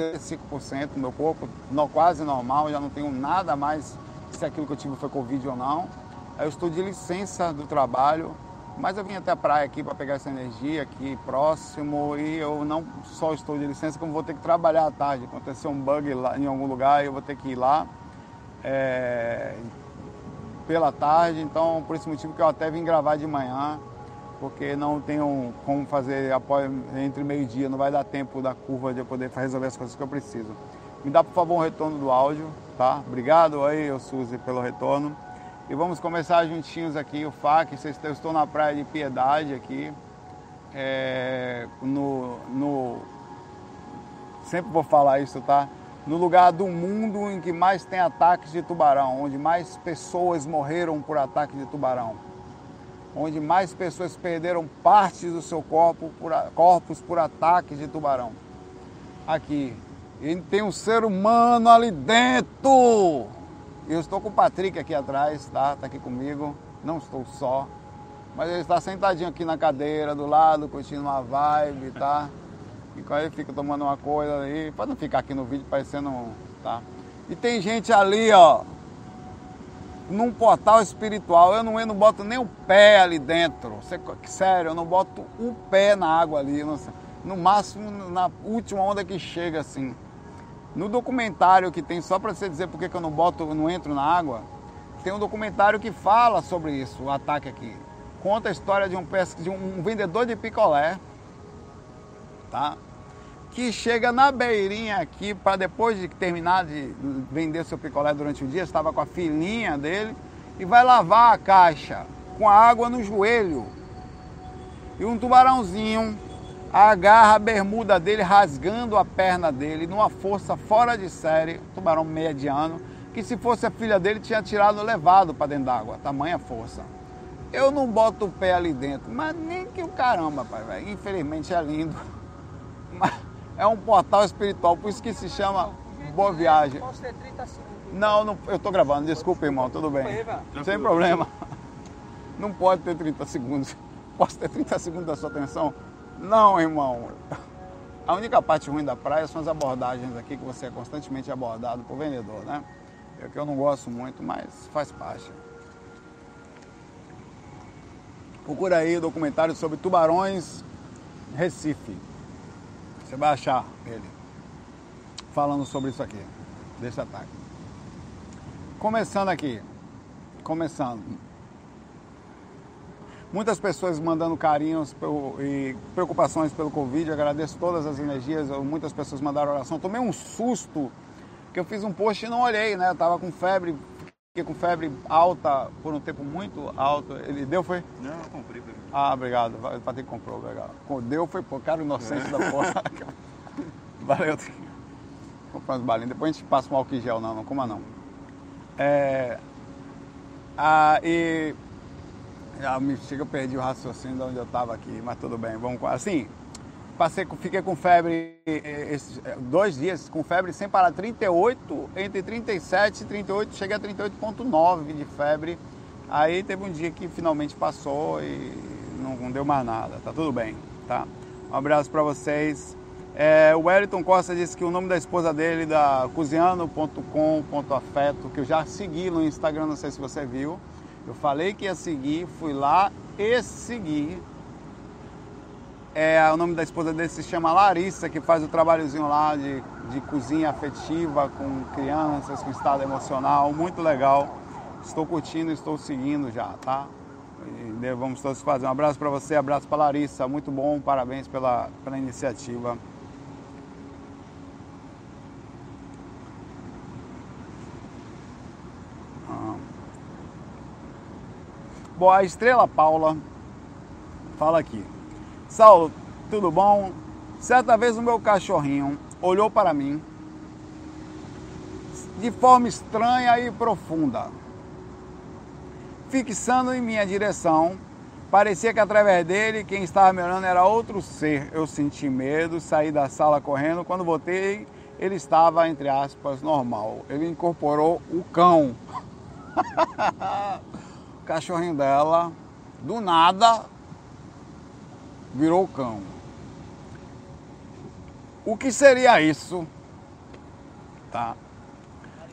5% do meu corpo, no, quase normal, já não tenho nada mais se aquilo que eu tive foi Covid ou não. Eu estou de licença do trabalho, mas eu vim até a praia aqui para pegar essa energia aqui próximo e eu não só estou de licença, como vou ter que trabalhar à tarde. Aconteceu um bug lá, em algum lugar e eu vou ter que ir lá é, pela tarde, então por esse motivo que eu até vim gravar de manhã, porque não tenho como fazer entre meio-dia, não vai dar tempo da curva de eu poder resolver as coisas que eu preciso. Me dá por favor um retorno do áudio, tá? Obrigado aí, Suzy, pelo retorno. E vamos começar juntinhos aqui o FAC. Eu estou na Praia de Piedade aqui. É, no, no, sempre vou falar isso, tá? No lugar do mundo em que mais tem ataques de tubarão, onde mais pessoas morreram por ataque de tubarão, onde mais pessoas perderam partes do seu corpo por, corpos por ataques de tubarão. Aqui. E tem um ser humano ali dentro. Eu estou com o Patrick aqui atrás, tá? Tá aqui comigo. Não estou só. Mas ele está sentadinho aqui na cadeira do lado, curtindo uma vibe, tá? E aí fica tomando uma coisa aí, para não ficar aqui no vídeo parecendo, tá? E tem gente ali, ó, num portal espiritual. Eu não, eu não boto nem o pé ali dentro. Sério, eu não boto o pé na água ali. no máximo na última onda que chega assim. No documentário que tem, só para você dizer porque que eu não boto, não entro na água, tem um documentário que fala sobre isso, o ataque aqui. Conta a história de um, de um vendedor de picolé, tá? Que chega na beirinha aqui para depois de terminar de vender seu picolé durante o dia, estava com a filhinha dele e vai lavar a caixa com a água no joelho. E um tubarãozinho agarra a bermuda dele, rasgando a perna dele, numa força fora de série, tubarão mediano, que se fosse a filha dele tinha tirado levado para dentro d'água, tamanha força. Eu não boto o pé ali dentro, mas nem que o caramba, pai, velho. Infelizmente é lindo. Mas é um portal espiritual, por isso que se chama Boa Viagem. Posso ter 30 segundos? Não, não eu tô gravando, desculpa, irmão, tudo bem. Sem problema. Não pode ter 30 segundos. Posso ter 30 segundos da sua atenção? Não, irmão. A única parte ruim da praia são as abordagens aqui, que você é constantemente abordado por vendedor, né? É que eu não gosto muito, mas faz parte. Procura aí o documentário sobre tubarões Recife. Você vai achar ele falando sobre isso aqui, desse ataque. Começando aqui, começando. Muitas pessoas mandando carinhos e preocupações pelo Covid. Eu agradeço todas as energias. Muitas pessoas mandaram oração. Tomei um susto que eu fiz um post e não olhei, né? Eu tava com febre, fiquei com febre alta por um tempo muito alto. Ele deu, foi? Não, eu comprei. Ah, obrigado. O Patrick comprou, legal. Deu, foi, pô, cara inocente é. da porra. Valeu. Comprar uns balinhos. Depois a gente passa um álcool gel, não, não coma não. É... Ah, e já me chega, eu perdi o raciocínio de onde eu estava aqui, mas tudo bem, vamos com. Assim, passei, fiquei com febre é, dois dias, com febre sem parar, 38, entre 37 e 38, cheguei a 38,9 de febre. Aí teve um dia que finalmente passou e não, não deu mais nada, tá tudo bem, tá? Um abraço para vocês. É, o Wellington Costa disse que o nome da esposa dele, da cozinhando.com.afeto, que eu já segui no Instagram, não sei se você viu, eu falei que ia seguir, fui lá e segui. É, o nome da esposa dele se chama Larissa, que faz o trabalhozinho lá de, de cozinha afetiva com crianças, com estado emocional, muito legal. Estou curtindo, estou seguindo já, tá? E vamos todos fazer. Um abraço para você, abraço para Larissa, muito bom, parabéns pela, pela iniciativa. Bom, a Estrela Paula fala aqui. Saulo, tudo bom? Certa vez o meu cachorrinho olhou para mim de forma estranha e profunda, fixando em minha direção. Parecia que através dele quem estava me olhando era outro ser. Eu senti medo, saí da sala correndo. Quando voltei, ele estava, entre aspas, normal. Ele incorporou o cão. cachorrinho dela, do nada, virou cão. O que seria isso? Tá?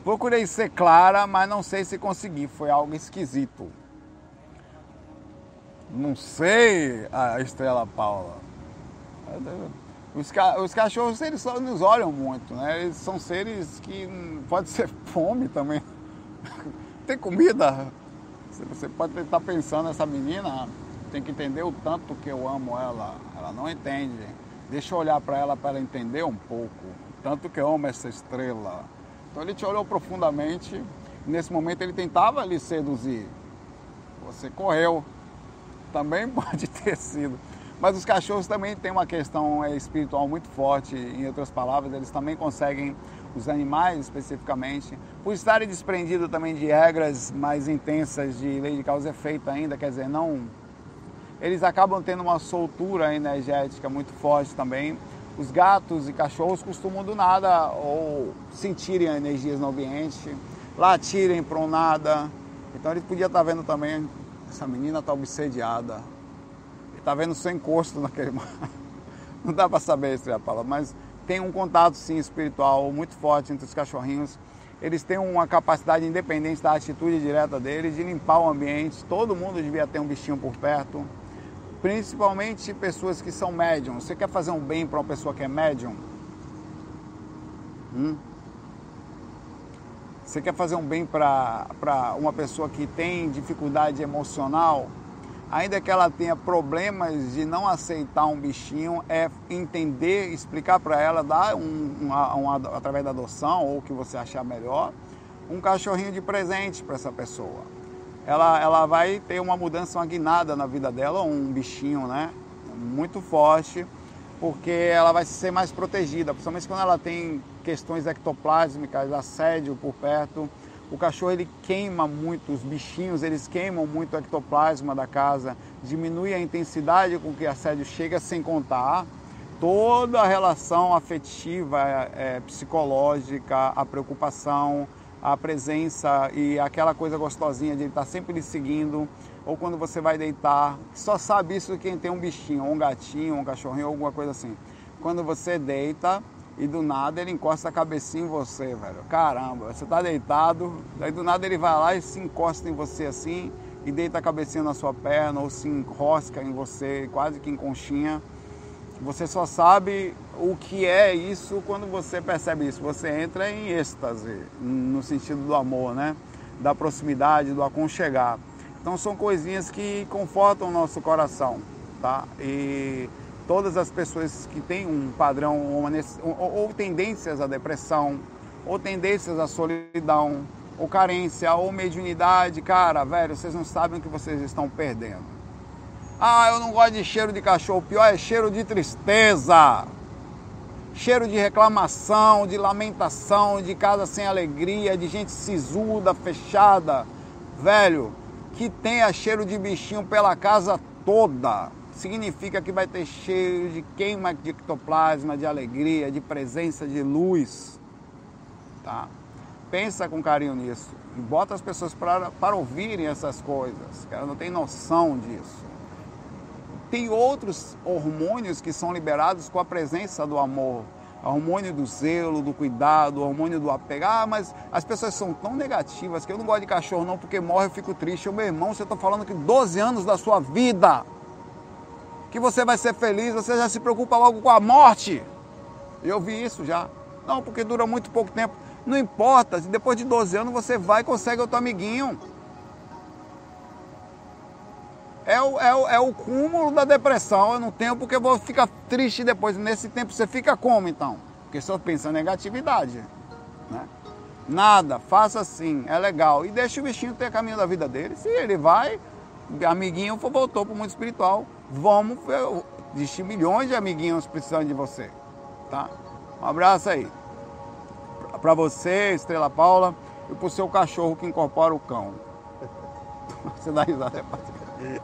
Procurei ser clara, mas não sei se consegui. Foi algo esquisito. Não sei, a Estrela Paula. Os, ca os cachorros, eles só nos olham muito, né? Eles são seres que pode ser fome também. Tem comida? Você pode estar pensando, essa menina tem que entender o tanto que eu amo ela. Ela não entende. Deixa eu olhar para ela para ela entender um pouco. Tanto que eu amo essa estrela. Então ele te olhou profundamente. Nesse momento ele tentava lhe seduzir. Você correu. Também pode ter sido. Mas os cachorros também têm uma questão é, espiritual muito forte. Em outras palavras, eles também conseguem, os animais especificamente, por estarem desprendidos também de regras mais intensas de lei de causa e efeito ainda, quer dizer, não. Eles acabam tendo uma soltura energética muito forte também os gatos e cachorros costumam do nada ou sentirem energias no ambiente, latirem para um nada. Então ele podia estar tá vendo também, essa menina está obsediada. Ele está vendo seu encosto naquele mar. Não dá para saber, Estrela Paula, mas tem um contato sim espiritual muito forte entre os cachorrinhos. Eles têm uma capacidade independente da atitude direta deles de limpar o ambiente. Todo mundo devia ter um bichinho por perto principalmente pessoas que são médiums. Você quer fazer um bem para uma pessoa que é médium? Hum? Você quer fazer um bem para uma pessoa que tem dificuldade emocional? Ainda que ela tenha problemas de não aceitar um bichinho, é entender, explicar para ela, dar um, um, através da adoção ou o que você achar melhor, um cachorrinho de presente para essa pessoa ela, ela vai ter uma mudança, uma guinada na vida dela, um bichinho, né? Muito forte, porque ela vai ser mais protegida, principalmente quando ela tem questões ectoplásmicas, assédio por perto. O cachorro ele queima muito, os bichinhos eles queimam muito o ectoplasma da casa, diminui a intensidade com que o assédio chega, sem contar toda a relação afetiva, é, psicológica, a preocupação, a presença e aquela coisa gostosinha de ele estar sempre lhe seguindo, ou quando você vai deitar, só sabe isso quem tem um bichinho, um gatinho, um cachorrinho, alguma coisa assim. Quando você deita e do nada ele encosta a cabecinha em você, velho. Caramba, você tá deitado, daí do nada ele vai lá e se encosta em você assim e deita a cabecinha na sua perna ou se enrosca em você, quase que em conchinha. Você só sabe o que é isso quando você percebe isso. Você entra em êxtase, no sentido do amor, né? Da proximidade, do aconchegar. Então são coisinhas que confortam o nosso coração, tá? E todas as pessoas que têm um padrão ou, ou tendências à depressão, ou tendências à solidão, ou carência, ou mediunidade, cara, velho, vocês não sabem o que vocês estão perdendo. Ah, eu não gosto de cheiro de cachorro. O pior é cheiro de tristeza. Cheiro de reclamação, de lamentação, de casa sem alegria, de gente sisuda, fechada. Velho, que tenha cheiro de bichinho pela casa toda. Significa que vai ter cheiro de queima de ectoplasma, de alegria, de presença de luz. Tá? Pensa com carinho nisso. E bota as pessoas para, ouvirem essas coisas. Cara, não tem noção disso. Tem outros hormônios que são liberados com a presença do amor. O hormônio do zelo, do cuidado, o hormônio do apego. Ah, mas as pessoas são tão negativas que eu não gosto de cachorro não, porque morre eu fico triste. meu irmão, você está falando que 12 anos da sua vida, que você vai ser feliz, você já se preocupa logo com a morte. Eu vi isso já. Não, porque dura muito pouco tempo. Não importa, depois de 12 anos você vai e consegue outro amiguinho é o, é, o, é o cúmulo da depressão. Eu não tenho porque eu vou ficar triste depois. Nesse tempo você fica como então? Porque só pensa em negatividade. Né? Nada, faça assim, é legal. E deixa o bichinho ter caminho da vida dele. Se ele vai, amiguinho voltou para o mundo espiritual. Vamos, existem milhões de amiguinhos precisando de você. Tá? Um abraço aí. Para você, Estrela Paula, e para o seu cachorro que incorpora o cão. Você dá risada, é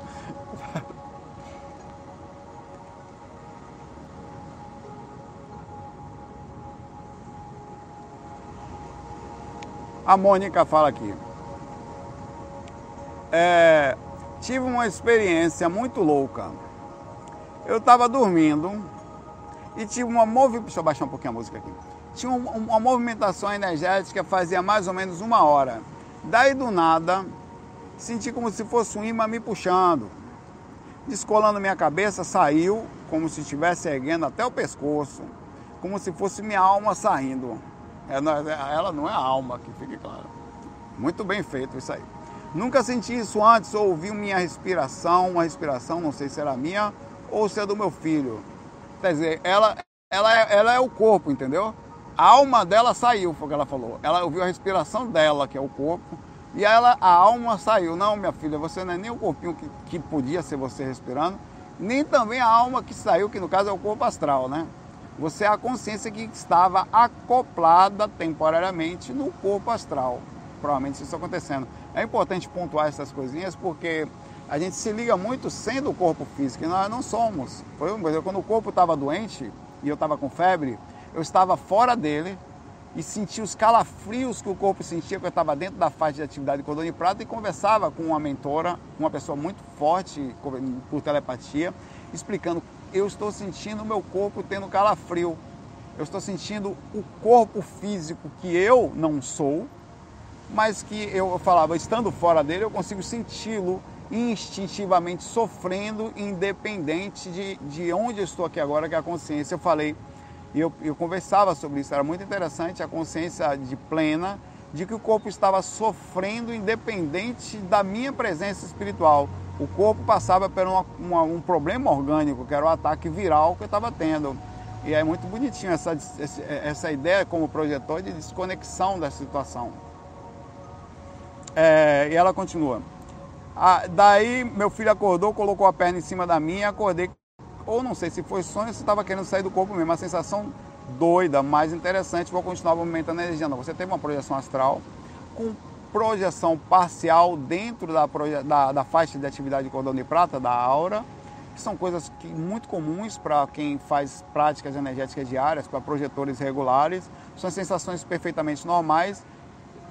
a Mônica fala aqui. É, tive uma experiência muito louca. Eu estava dormindo e tive uma movimentação. Deixa eu baixar um pouquinho a música aqui. tinha uma movimentação energética fazia mais ou menos uma hora. Daí do nada, senti como se fosse um imã me puxando. Descolando minha cabeça, saiu como se estivesse erguendo até o pescoço, como se fosse minha alma saindo. É, ela não é a alma, que fique claro. Muito bem feito isso aí. Nunca senti isso antes, ouvi minha respiração, uma respiração, não sei se era minha ou se é do meu filho. Quer dizer, ela, ela, é, ela é o corpo, entendeu? A alma dela saiu, foi o que ela falou. Ela ouviu a respiração dela, que é o corpo, e ela, a alma saiu. Não, minha filha, você não é nem o corpinho que, que podia ser você respirando, nem também a alma que saiu, que no caso é o corpo astral, né? Você é a consciência que estava acoplada temporariamente no corpo astral. Provavelmente isso acontecendo. É importante pontuar essas coisinhas porque a gente se liga muito sendo o corpo físico e nós não somos. Foi quando o corpo estava doente e eu estava com febre, eu estava fora dele e sentia os calafrios que o corpo sentia quando eu estava dentro da faixa de atividade de cordão de prata e conversava com uma mentora, uma pessoa muito forte por telepatia, explicando: eu estou sentindo o meu corpo tendo calafrio, eu estou sentindo o corpo físico que eu não sou, mas que eu falava, estando fora dele, eu consigo senti-lo instintivamente sofrendo, independente de, de onde eu estou aqui agora, que é a consciência. Eu falei e eu, eu conversava sobre isso, era muito interessante a consciência de plena de que o corpo estava sofrendo independente da minha presença espiritual. O corpo passava por uma, uma, um problema orgânico, que era o ataque viral que eu estava tendo. E é muito bonitinho essa, essa ideia como projetor de desconexão da situação. É, e ela continua. Ah, daí meu filho acordou, colocou a perna em cima da minha, acordei ou não sei se foi sonho ou se estava querendo sair do corpo mesmo. Uma sensação doida, mais interessante, vou continuar movimentando a energia. Não, você teve uma projeção astral com projeção parcial dentro da, da, da faixa de atividade de cordão de prata, da aura, que são coisas que, muito comuns para quem faz práticas energéticas diárias, para projetores regulares. São sensações perfeitamente normais,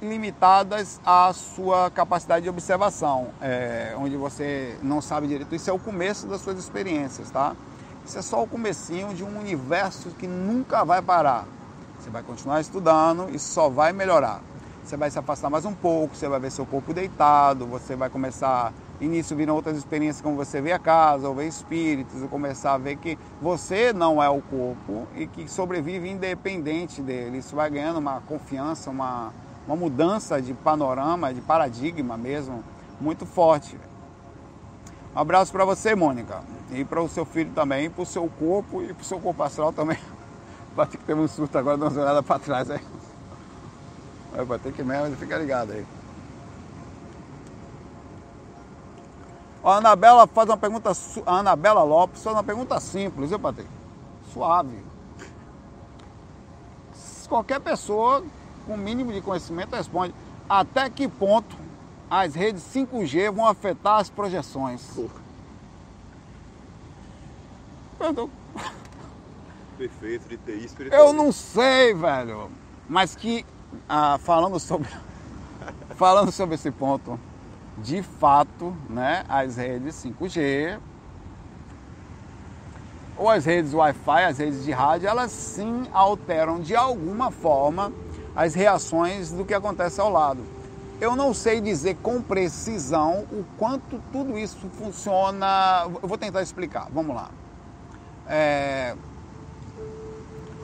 limitadas à sua capacidade de observação, é, onde você não sabe direito. Isso é o começo das suas experiências, tá? Isso é só o comecinho de um universo que nunca vai parar. Você vai continuar estudando e só vai melhorar. Você vai se afastar mais um pouco, você vai ver seu corpo deitado, você vai começar início viram outras experiências como você vê a casa, ou vê espíritos, ou começar a ver que você não é o corpo e que sobrevive independente dele. Isso vai ganhando uma confiança, uma, uma mudança de panorama, de paradigma mesmo, muito forte. Um abraço para você, Mônica, e para o seu filho também, para o seu corpo e para o seu corpo astral também. Ter que ter um susto agora, dar uma olhada para trás aí. Vai ter que mesmo, fica ligado aí. A Anabela faz uma pergunta, a Anabela Lopes faz uma pergunta simples, viu, Patrícia? Suave. Qualquer pessoa com mínimo de conhecimento responde até que ponto as redes 5G vão afetar as projeções. Perdão. Perfeito de TI espiritual. Eu não sei, velho. Mas que ah, falando sobre falando sobre esse ponto, de fato, né, as redes 5G ou as redes Wi-Fi, as redes de rádio, elas sim alteram de alguma forma as reações do que acontece ao lado. Eu não sei dizer com precisão o quanto tudo isso funciona. Eu vou tentar explicar. Vamos lá. É...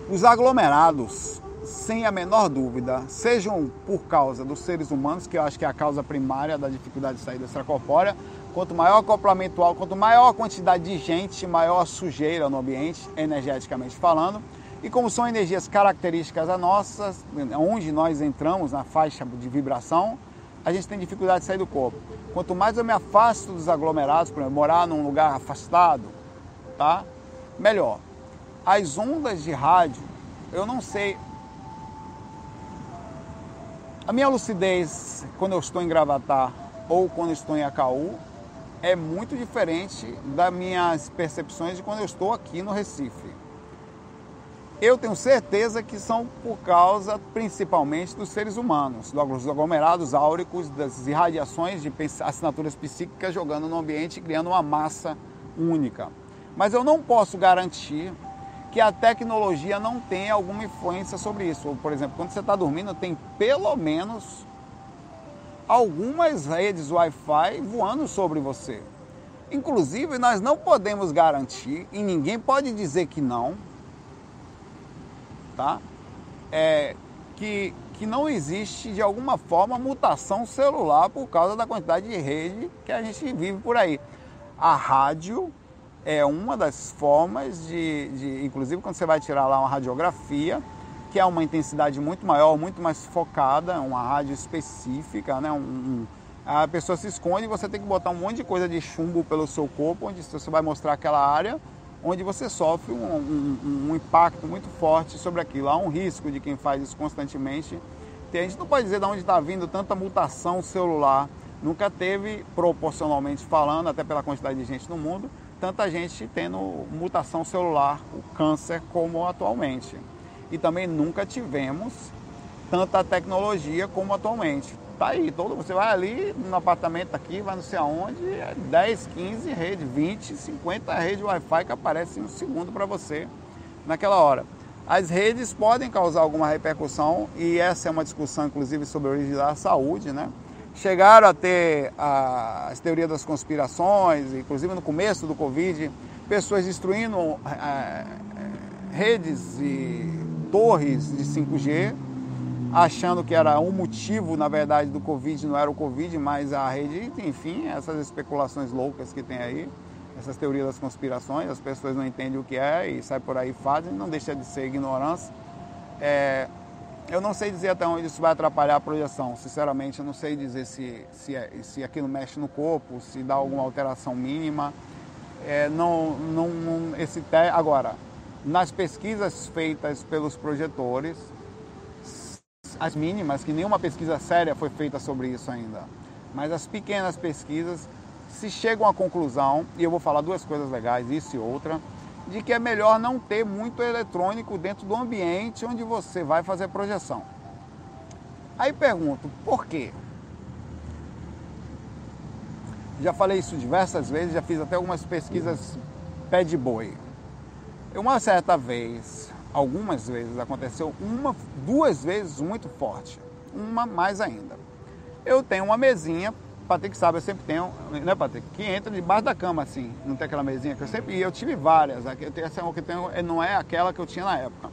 Os aglomerados, sem a menor dúvida, sejam por causa dos seres humanos, que eu acho que é a causa primária da dificuldade de saída extracorpórea, quanto maior acoplamento alto, quanto maior a quantidade de gente, maior a sujeira no ambiente, energeticamente falando, e como são energias características a nossas, onde nós entramos na faixa de vibração, a gente tem dificuldade de sair do corpo. Quanto mais eu me afasto dos aglomerados, por exemplo, morar num lugar afastado, tá? Melhor. As ondas de rádio, eu não sei. A minha lucidez quando eu estou em Gravatar ou quando estou em Acaú é muito diferente das minhas percepções de quando eu estou aqui no Recife. Eu tenho certeza que são por causa principalmente dos seres humanos, dos aglomerados áuricos, das irradiações de assinaturas psíquicas jogando no ambiente, criando uma massa única. Mas eu não posso garantir que a tecnologia não tem alguma influência sobre isso. Por exemplo, quando você está dormindo, tem pelo menos algumas redes Wi-Fi voando sobre você. Inclusive, nós não podemos garantir, e ninguém pode dizer que não, tá? É, que, que não existe, de alguma forma, mutação celular por causa da quantidade de rede que a gente vive por aí. A rádio é uma das formas de, de, inclusive quando você vai tirar lá uma radiografia, que é uma intensidade muito maior, muito mais focada, uma rádio específica, né? Um, um, a pessoa se esconde e você tem que botar um monte de coisa de chumbo pelo seu corpo, onde você vai mostrar aquela área onde você sofre um, um, um impacto muito forte sobre aquilo. Há um risco de quem faz isso constantemente. A gente não pode dizer de onde está vindo tanta mutação celular. Nunca teve, proporcionalmente falando, até pela quantidade de gente no mundo, tanta gente tendo mutação celular, o câncer, como atualmente. E também nunca tivemos tanta tecnologia como atualmente. Tá aí, todo, você vai ali no apartamento aqui, vai não sei aonde, é 10, 15 redes, 20, 50 redes Wi-Fi que aparecem um segundo para você naquela hora. As redes podem causar alguma repercussão e essa é uma discussão inclusive sobre a origem da saúde, né? chegaram a ter as teorias das conspirações, inclusive no começo do Covid, pessoas destruindo é, redes e torres de 5G, achando que era um motivo, na verdade, do Covid, não era o Covid, mas a rede, enfim, essas especulações loucas que tem aí, essas teorias das conspirações, as pessoas não entendem o que é e saem por aí e fazem, não deixa de ser ignorância. É, eu não sei dizer até onde isso vai atrapalhar a projeção. Sinceramente, eu não sei dizer se, se, é, se aquilo mexe no corpo, se dá alguma alteração mínima. É, não, não, não, esse te... Agora, nas pesquisas feitas pelos projetores, as mínimas, que nenhuma pesquisa séria foi feita sobre isso ainda, mas as pequenas pesquisas se chegam à conclusão, e eu vou falar duas coisas legais, isso e outra, de que é melhor não ter muito eletrônico dentro do ambiente onde você vai fazer projeção. Aí pergunto, por quê? Já falei isso diversas vezes, já fiz até algumas pesquisas pé de boi. Uma certa vez, algumas vezes aconteceu, uma, duas vezes muito forte, uma mais ainda. Eu tenho uma mesinha Patrick sabe, eu sempre tenho, né, Patrick? Que entra debaixo da cama, assim. Não tem aquela mesinha que eu sempre. E eu tive várias. Eu tenho, essa que eu tenho não é aquela que eu tinha na época.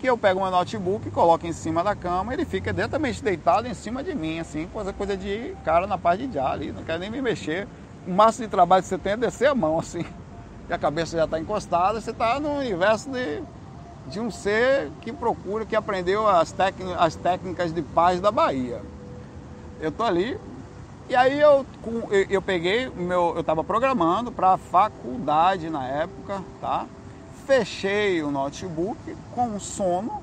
Que eu pego meu notebook, coloco em cima da cama, ele fica diretamente deitado em cima de mim, assim, coisa, coisa de cara na parte de já ali, não quero nem me mexer. O máximo de trabalho que você tem é descer a mão, assim. E a cabeça já está encostada, você está no universo de, de um ser que procura, que aprendeu as, as técnicas de paz da Bahia. Eu tô ali, e aí eu, eu peguei, meu, eu estava programando para a faculdade na época, tá? Fechei o notebook com sono,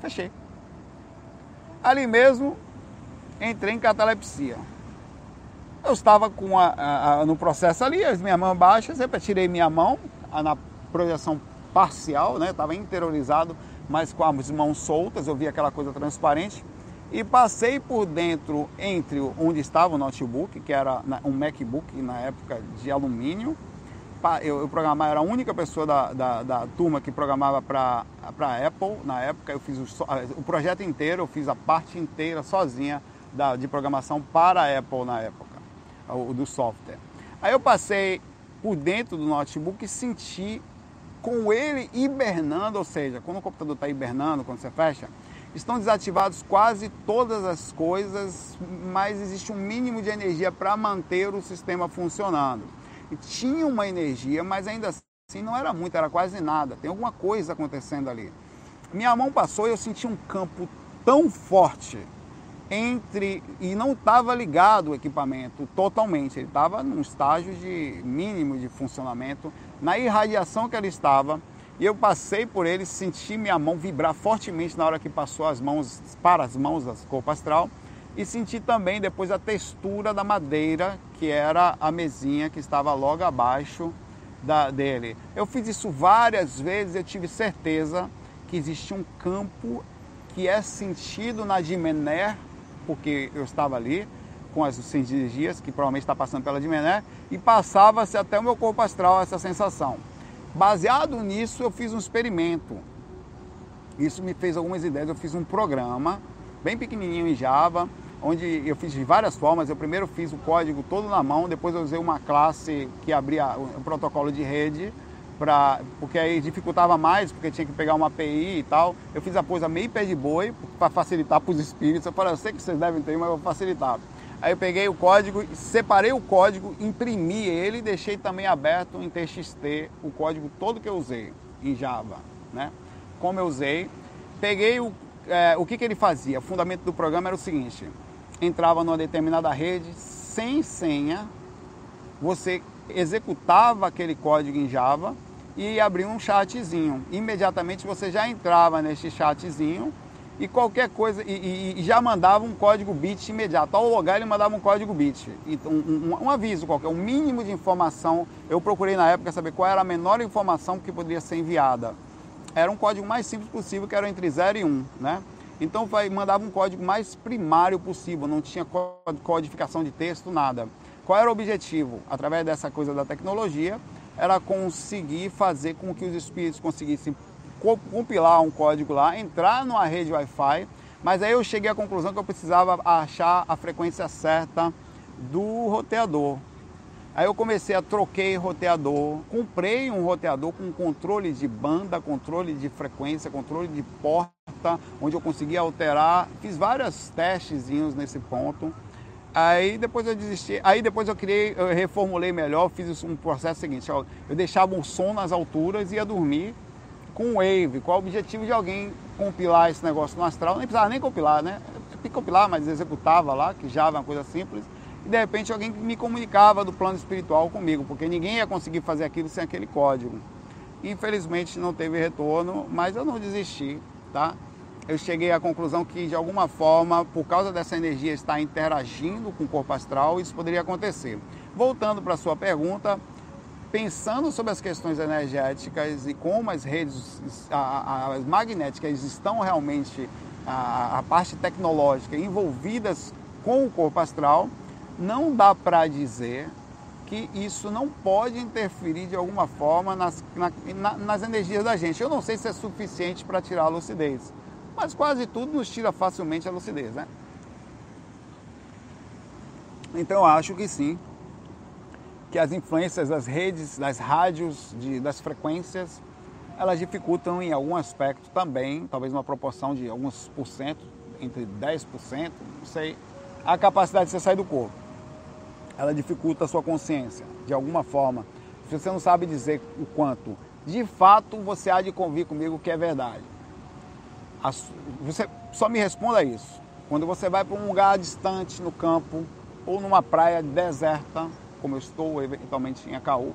fechei. Ali mesmo entrei em catalepsia. Eu estava com a, a, a, no processo ali, as minhas mãos baixas, eu tirei minha mão na projeção parcial, né? Estava interiorizado, mas com as mãos soltas, eu vi aquela coisa transparente e passei por dentro entre onde estava o notebook, que era um MacBook na época de alumínio. Eu, eu programava, era a única pessoa da, da, da turma que programava para a Apple na época. Eu fiz o, o, projeto inteiro, eu fiz a parte inteira sozinha da, de programação para a Apple na época, o, do software. Aí eu passei por dentro do notebook e senti com ele hibernando, ou seja, quando o computador está hibernando, quando você fecha, estão desativados quase todas as coisas, mas existe um mínimo de energia para manter o sistema funcionando. E tinha uma energia, mas ainda assim não era muito, era quase nada. Tem alguma coisa acontecendo ali. Minha mão passou e eu senti um campo tão forte entre e não estava ligado o equipamento totalmente, ele estava num estágio de mínimo de funcionamento. Na irradiação que ele estava, e eu passei por ele, senti minha mão vibrar fortemente na hora que passou as mãos para as mãos das corpo astral e senti também depois a textura da madeira, que era a mesinha que estava logo abaixo da, dele. Eu fiz isso várias vezes, eu tive certeza que existia um campo que é sentido na Dimené, porque eu estava ali com as energias, que provavelmente está passando pela Dimené, e passava-se até o meu corpo astral essa sensação. Baseado nisso, eu fiz um experimento. Isso me fez algumas ideias. Eu fiz um programa bem pequenininho em Java, onde eu fiz de várias formas. Eu primeiro fiz o código todo na mão, depois eu usei uma classe que abria um protocolo de rede, pra, porque aí dificultava mais, porque tinha que pegar uma API e tal. Eu fiz a coisa meio pé de boi para facilitar para os espíritos. Eu falei, eu sei que vocês devem ter, mas eu vou facilitar. Aí eu peguei o código, separei o código, imprimi ele e deixei também aberto em TXT o código todo que eu usei em Java, né? Como eu usei, peguei o, é, o que, que ele fazia. O fundamento do programa era o seguinte: entrava numa determinada rede sem senha, você executava aquele código em Java e abria um chatzinho. Imediatamente você já entrava nesse chatzinho e qualquer coisa, e, e, e, já mandava um código bit imediato. Ao logar ele mandava um código bit, um, um, um, aviso qualquer, um mínimo de informação. Eu procurei na época saber qual era a menor informação que poderia ser enviada. Era um código mais simples possível, que era entre 0 e 1, um, né? Então vai, mandava um código mais primário possível, não tinha codificação de texto, nada. Qual era o objetivo? Através dessa coisa da tecnologia, era conseguir fazer com que os espíritos conseguissem compilar um código lá, entrar numa rede Wi-Fi, mas aí eu cheguei à conclusão que eu precisava achar a frequência certa do roteador. Aí eu comecei a troquei roteador, comprei um roteador com controle de banda, controle de frequência, controle de porta, onde eu conseguia alterar, fiz vários testezinhos nesse ponto. Aí depois eu desisti, aí depois eu criei, eu reformulei melhor, fiz um processo seguinte, eu deixava o som nas alturas e ia dormir com Wave. Qual o objetivo de alguém compilar esse negócio no Astral? Nem precisava nem compilar, né? Compilar, mas executava lá, que Java é uma coisa simples. E de repente alguém me comunicava do plano espiritual comigo, porque ninguém ia conseguir fazer aquilo sem aquele código. Infelizmente não teve retorno, mas eu não desisti, tá? Eu cheguei à conclusão que de alguma forma, por causa dessa energia estar interagindo com o corpo astral, isso poderia acontecer. Voltando para a sua pergunta, pensando sobre as questões energéticas e como as redes as magnéticas estão realmente, a, a parte tecnológica, envolvidas com o corpo astral, não dá para dizer que isso não pode interferir de alguma forma nas, na, nas energias da gente. Eu não sei se é suficiente para tirar a lucidez, mas quase tudo nos tira facilmente a lucidez, né? Então eu acho que sim, que as influências das redes, das rádios, de, das frequências, elas dificultam em algum aspecto também, talvez uma proporção de alguns por cento, entre 10%, não sei, a capacidade de você sair do corpo. Ela dificulta a sua consciência, de alguma forma. Se você não sabe dizer o quanto, de fato você há de convir comigo que é verdade. Você só me responda isso. Quando você vai para um lugar distante no campo ou numa praia deserta, como eu estou eventualmente em Acaú,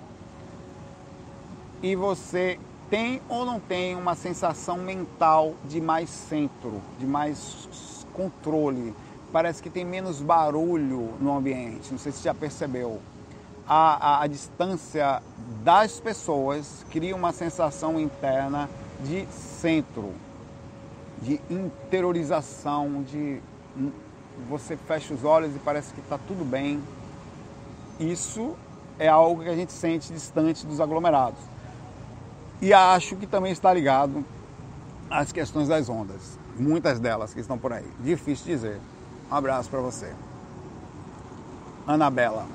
e você tem ou não tem uma sensação mental de mais centro, de mais controle. Parece que tem menos barulho no ambiente. Não sei se já percebeu. A, a, a distância das pessoas cria uma sensação interna de centro, de interiorização, de você fecha os olhos e parece que está tudo bem, isso é algo que a gente sente distante dos aglomerados. E acho que também está ligado às questões das ondas, muitas delas que estão por aí. Difícil dizer. Um abraço para você. Anabela.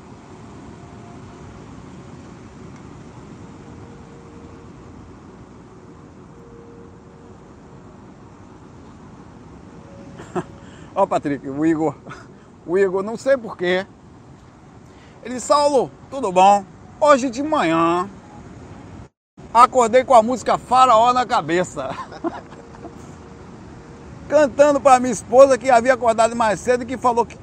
Ó, oh, Patrick, o Igor, o Igor, não sei porquê, ele disse, Saulo, tudo bom? Hoje de manhã acordei com a música Faraó na cabeça. Cantando para minha esposa que havia acordado mais cedo e que falou que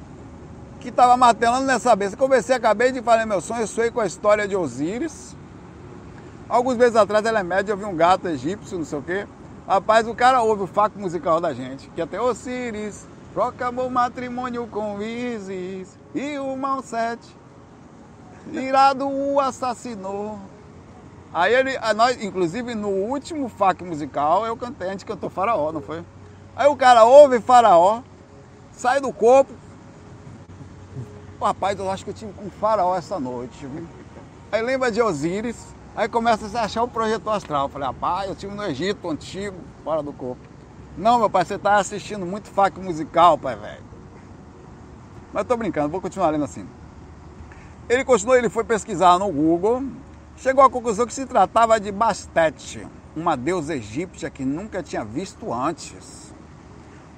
que estava martelando nessa cabeça. Conversei, acabei de falar meu sonho, sonhei com a história de Osíris. Alguns meses atrás ela é média, eu vi um gato egípcio, não sei o quê. Rapaz, o cara ouve o faco musical da gente, que até Osíris proclamou matrimônio com Isis e o Mal Sete Irado o assassinou. Aí ele, nós, inclusive no último FAC musical, eu cantei, a gente cantou Faraó, não foi? Aí o cara ouve Faraó, sai do corpo. Rapaz, eu acho que eu tive com Faraó essa noite. Viu? Aí lembra de Osíris, Aí começa a achar o projetor astral. Eu falei, rapaz, eu tive no Egito antigo, fora do corpo. Não, meu pai, você tá assistindo muito fac musical, pai, velho. Mas tô brincando, vou continuar lendo assim. Ele continuou, ele foi pesquisar no Google, chegou à conclusão que se tratava de Bastet, uma deusa egípcia que nunca tinha visto antes.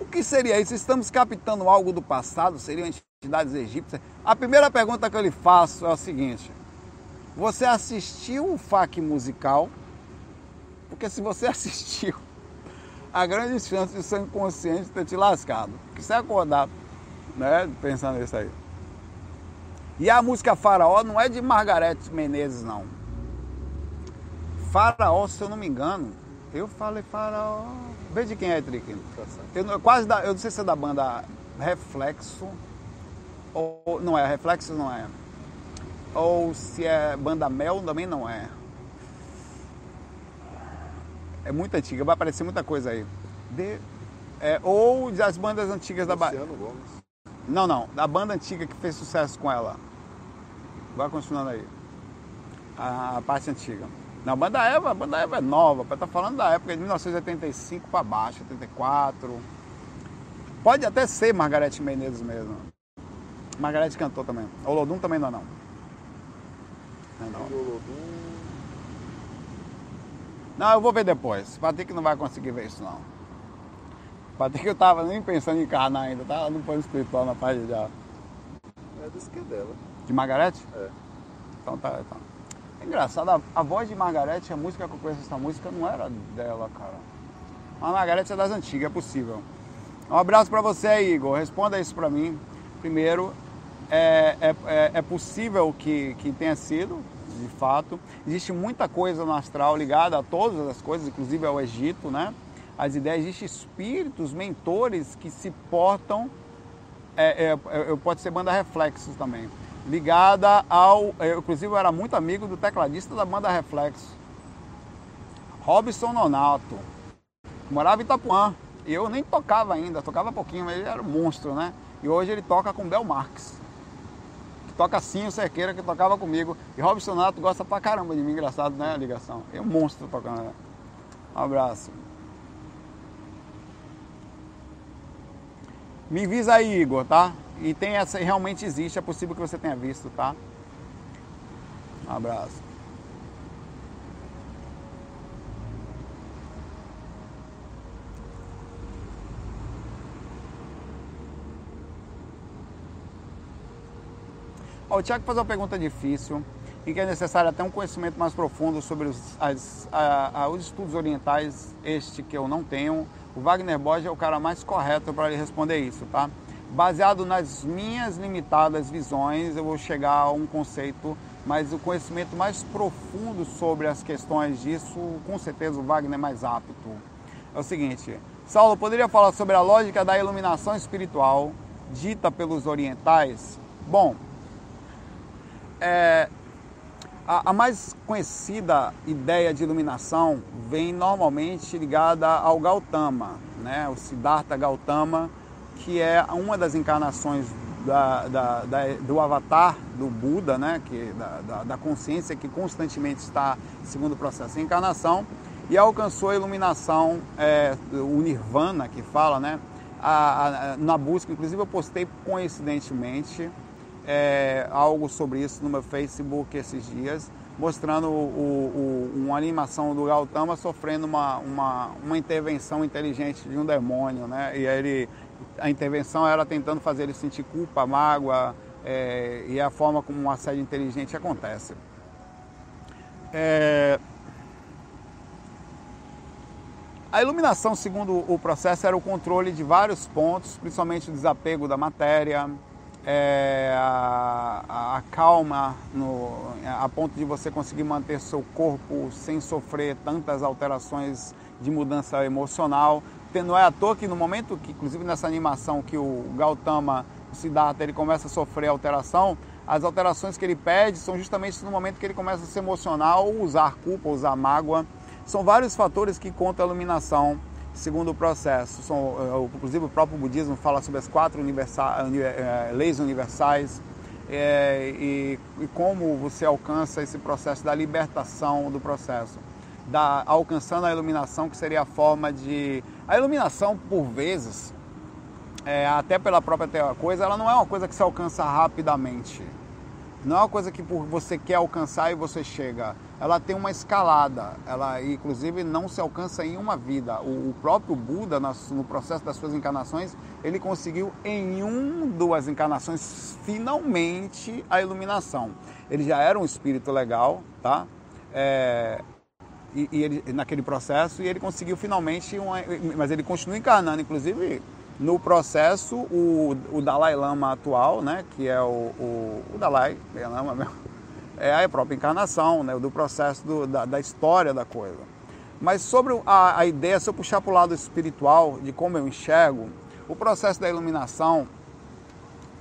O que seria isso? Estamos captando algo do passado? Seriam entidades egípcias? A primeira pergunta que eu lhe faço é o seguinte: Você assistiu o FAQ musical? Porque se você assistiu, há grandes chances de seu inconsciente ter te lascado. Porque você acordar, né, pensando nisso aí. E a música Faraó não é de Margareth Menezes, não. Faraó, se eu não me engano, eu falei Faraó. Vê de quem é, Trick. Eu, quase da, eu não sei se é da banda Reflexo. Ou, não é, Reflexo não é. Ou se é banda Mel, também não é. É muito antiga, vai aparecer muita coisa aí. De, é, ou das bandas antigas da Bahia. Não, não, da banda antiga que fez sucesso com ela. Vai continuando aí. A, a parte antiga. Não, a banda Eva, a banda Eva é nova, para estar tá falando da época de 1985 para baixo, 84. Pode até ser Margarete Menezes mesmo. Margarete cantou também. O Lodum também não, não. É não. Não, eu vou ver depois. Patrick não vai conseguir ver isso não. Patrick eu tava nem pensando em encarnar ainda, tava no plano espiritual na parte já. É desse que é dela. De Margarete? É. Então tá, então. É engraçado, a, a, voz de Margarete, a música que eu conheço essa música não era dela, cara. A Margarete é das antigas, é possível. Um abraço para você aí, Igor. Responda isso para mim. Primeiro, é, é, é, é possível que, que tenha sido, de fato. Existe muita coisa no astral ligada a todas as coisas, inclusive ao Egito, né? As ideias, existem espíritos, mentores que se portam, é, é, é, pode ser banda reflexos também, ligada ao. Eu, inclusive, eu era muito amigo do tecladista da banda Reflexo, Robson Nonato. Morava em Itapuã. Eu nem tocava ainda, tocava pouquinho, mas ele era um monstro, né? E hoje ele toca com Bel Marx toca sim o Cerqueira que tocava comigo. E Robson Nato gosta pra caramba de mim, engraçado, né? A ligação. É um monstro tocando. Né? Um abraço. Me visa aí, Igor, tá? E tem essa, realmente existe, é possível que você tenha visto, tá? Um abraço. O Tiago faz uma pergunta difícil e que é necessário até um conhecimento mais profundo sobre os, as, a, a, os estudos orientais, este que eu não tenho. O Wagner Borges é o cara mais correto para lhe responder isso, tá? Baseado nas minhas limitadas visões, eu vou chegar a um conceito, mas o conhecimento mais profundo sobre as questões disso, com certeza o Wagner é mais apto. É o seguinte, Saulo, poderia falar sobre a lógica da iluminação espiritual dita pelos orientais? Bom, é, a, a, mais conhecida ideia de iluminação vem normalmente ligada ao Gautama, né? o Siddhartha Gautama, que é uma das encarnações da, da, da, do avatar do Buda, né? que, da, consciência que constantemente está segundo o processo de encarnação, e alcançou a iluminação, é, o Nirvana, que fala, né? A, a, na busca, inclusive eu postei coincidentemente é, algo sobre isso no meu Facebook esses dias, mostrando o, o, uma animação do Gautama sofrendo uma, uma, uma, intervenção inteligente de um demônio, né? E ele, a intervenção era tentando fazer ele sentir culpa, mágoa, é, e a forma como um assédio inteligente acontece. É... A iluminação, segundo o processo, era o controle de vários pontos, principalmente o desapego da matéria, é, a, a, calma no, a ponto de você conseguir manter seu corpo sem sofrer tantas alterações de mudança emocional. Não é à toa que no momento que, inclusive nessa animação, que o Gautama, o Siddhartha, ele começa a sofrer alteração, as alterações que ele pede são justamente no momento que ele começa a se emocionar ou usar culpa, ou usar mágoa. São vários fatores que contam a iluminação segundo o processo. São, eh, inclusive o próprio budismo fala sobre as quatro universais, eh, leis universais. é, e, e, como você alcança esse processo da libertação do processo, da, alcançando a iluminação, que seria a forma de. A iluminação, por vezes, é, até pela própria coisa, ela não é uma coisa que se alcança rapidamente. Não é uma coisa que você quer alcançar e você chega. Ela tem uma escalada. Ela, inclusive, não se alcança em uma vida. O, o próprio Buda, no processo das suas encarnações, ele conseguiu em um, duas encarnações, finalmente, a iluminação. Ele já era um espírito legal, tá? É, e, e ele, naquele processo, e ele conseguiu finalmente, uma, mas ele continua encarnando, inclusive no processo, o, o Dalai Lama atual, né, que é o, o, o Dalai Lama mesmo, é a própria encarnação né, do processo do, da, da, história da coisa. Mas sobre a, a ideia, se eu puxar para o lado espiritual, de como eu enxergo, o processo da iluminação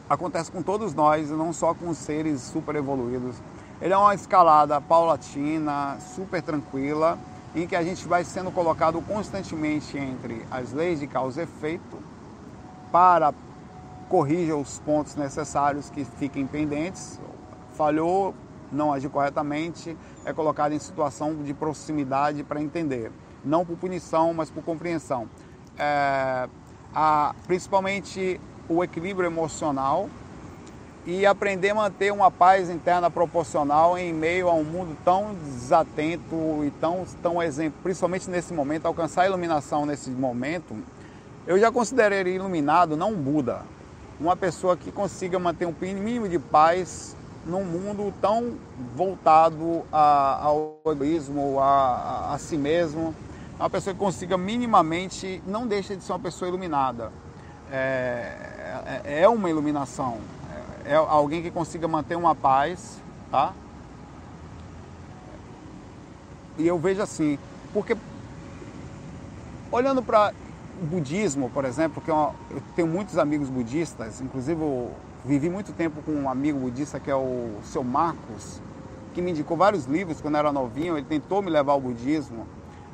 acontece com todos nós, não só com os seres super evoluídos. Ele é uma escalada paulatina, super tranquila, em que a gente vai sendo colocado constantemente entre as leis de causa e efeito para corrija os pontos necessários que fiquem pendentes. Falhou, não agir corretamente, é colocado em situação de proximidade para entender. Não por punição, mas por compreensão. É, a, principalmente o equilíbrio emocional e aprender a manter uma paz interna proporcional em meio a um mundo tão desatento e tão, tão exemplo, principalmente nesse momento, alcançar a iluminação nesse momento eu já consideraria iluminado não um Buda, uma pessoa que consiga manter um mínimo de paz num mundo tão voltado a, ao egoísmo, a, a, a, si mesmo. Uma pessoa que consiga minimamente, não deixa de ser uma pessoa iluminada. É, é, é uma iluminação. É, é alguém que consiga manter uma paz, tá? E eu vejo assim, porque olhando para o budismo, por exemplo, que eu, é eu tenho muitos amigos budistas, inclusive eu vivi muito tempo com um amigo budista que é o seu Marcos, que me indicou vários livros quando eu era novinho, ele tentou me levar ao budismo,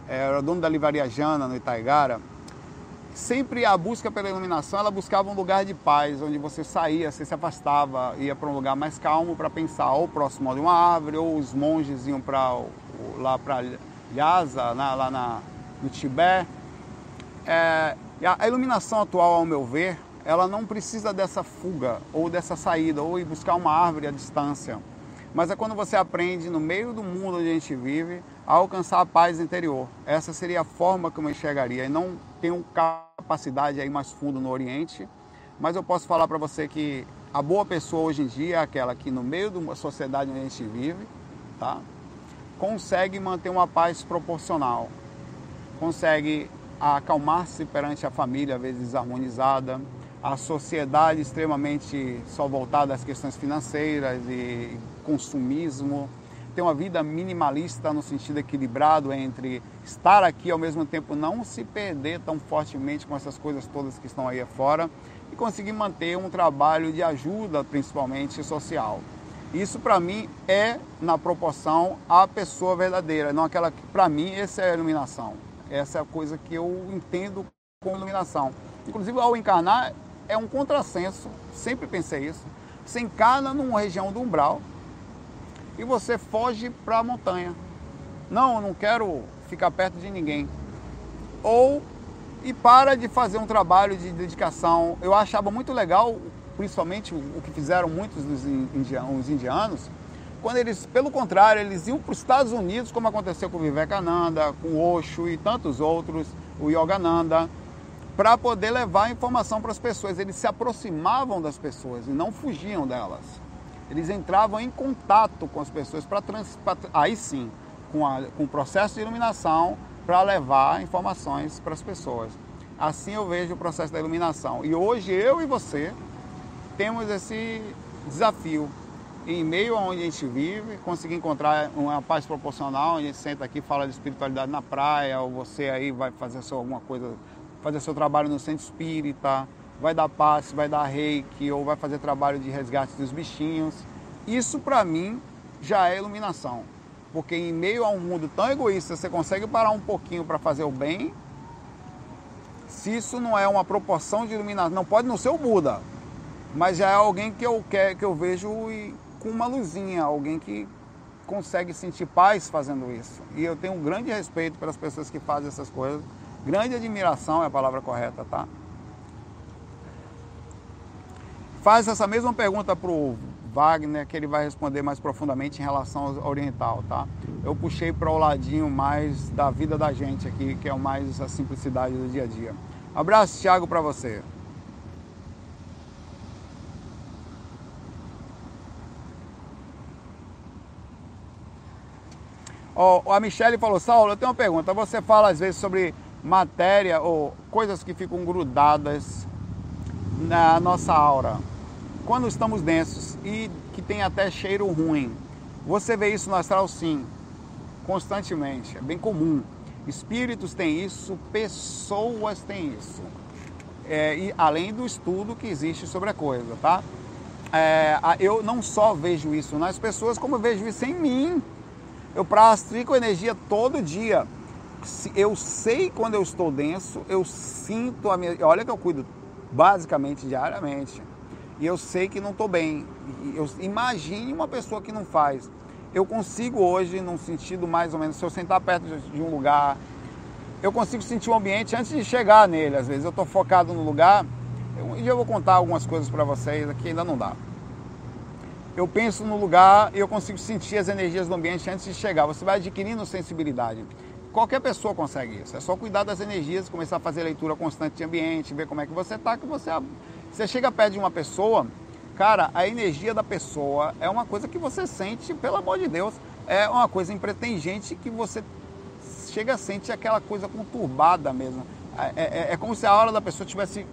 é, era dono da livraria Jana, no Itaigara. Sempre a busca pela iluminação, ela buscava um lugar de paz, onde você saía, você se afastava, ia para um lugar mais calmo para pensar, ou próximo de uma árvore, ou os monges iam para lá para Lhasa, lá na, no Tibete, é, a iluminação atual, ao meu ver, ela não precisa dessa fuga ou dessa saída ou ir buscar uma árvore à distância. Mas é quando você aprende no meio do mundo onde a gente vive a alcançar a paz interior. Essa seria a forma que eu enxergaria. E não tenho capacidade aí mais fundo no Oriente, mas eu posso falar para você que a boa pessoa hoje em dia é aquela que no meio uma sociedade onde a gente vive, tá? Consegue manter uma paz proporcional. Consegue a acalmar-se perante a família, às vezes desarmonizada, a sociedade extremamente só voltada às questões financeiras e consumismo, ter uma vida minimalista no sentido equilibrado entre estar aqui ao mesmo tempo não se perder tão fortemente com essas coisas todas que estão aí fora e conseguir manter um trabalho de ajuda, principalmente social. Isso para mim é na proporção à pessoa verdadeira, não aquela que para mim essa é a iluminação. Essa é a coisa que eu entendo com iluminação. Inclusive, ao encarnar, é um contrassenso, sempre pensei isso. Você encarna numa região do umbral e você foge para a montanha. Não, eu não quero ficar perto de ninguém. Ou e para de fazer um trabalho de dedicação. Eu achava muito legal, principalmente o que fizeram muitos dos indianos, quando eles, pelo contrário, eles iam para os Estados Unidos, como aconteceu com o Vivekananda, com o Osho e tantos outros, o Yogananda, para poder levar informação para as pessoas. Eles se aproximavam das pessoas e não fugiam delas. Eles entravam em contato com as pessoas para aí sim, com, a, com o processo de iluminação, para levar informações para as pessoas. Assim eu vejo o processo da iluminação. E hoje eu e você temos esse desafio em meio a onde a gente vive, conseguir encontrar uma paz proporcional, a gente senta aqui fala de espiritualidade na praia, ou você aí vai fazer alguma coisa, fazer seu trabalho no centro espírita, vai dar passe, vai dar reiki, ou vai fazer trabalho de resgate dos bichinhos. Isso para mim já é iluminação. Porque em meio a um mundo tão egoísta, você consegue parar um pouquinho para fazer o bem. Se isso não é uma proporção de iluminação, não pode não ser o Buda, mas já é alguém que eu, quer, que eu vejo com uma luzinha, alguém que consegue sentir paz fazendo isso. E eu tenho um grande respeito pelas pessoas que fazem essas coisas. Grande admiração é a palavra correta, tá? Faz essa mesma pergunta pro Wagner, que ele vai responder mais profundamente em relação ao oriental, tá? Eu puxei para o ladinho mais da vida da gente aqui, que é o mais a simplicidade do dia a dia. Abraço, Thiago, para você. A Michelle falou, Saulo, eu tenho uma pergunta. Você fala às vezes sobre matéria ou coisas que ficam grudadas na nossa aura. Quando estamos densos e que tem até cheiro ruim. Você vê isso no astral sim, constantemente, é bem comum. Espíritos têm isso, pessoas têm isso. É, e além do estudo que existe sobre a coisa, tá? É, eu não só vejo isso nas pessoas, como vejo isso em mim. Eu prastico energia todo dia. Eu sei quando eu estou denso, eu sinto a minha. Olha que eu cuido basicamente diariamente. E eu sei que não estou bem. Eu, imagine uma pessoa que não faz. Eu consigo hoje, num sentido mais ou menos, se eu sentar perto de um lugar, eu consigo sentir o ambiente antes de chegar nele. Às vezes eu estou focado no lugar. Um dia eu vou contar algumas coisas para vocês aqui, ainda não dá eu penso no lugar e eu consigo sentir as energias do ambiente antes de chegar. Você vai adquirindo sensibilidade. Qualquer pessoa consegue isso. É só cuidar das energias, começar a fazer leitura constante de ambiente, ver como é que você está, que você você chega perto de uma pessoa, cara, a energia da pessoa é uma coisa que você sente, pelo amor de Deus, é uma coisa impretingente que você chega a sentir aquela coisa conturbada mesmo. É, é, é como se a aura da pessoa tivesse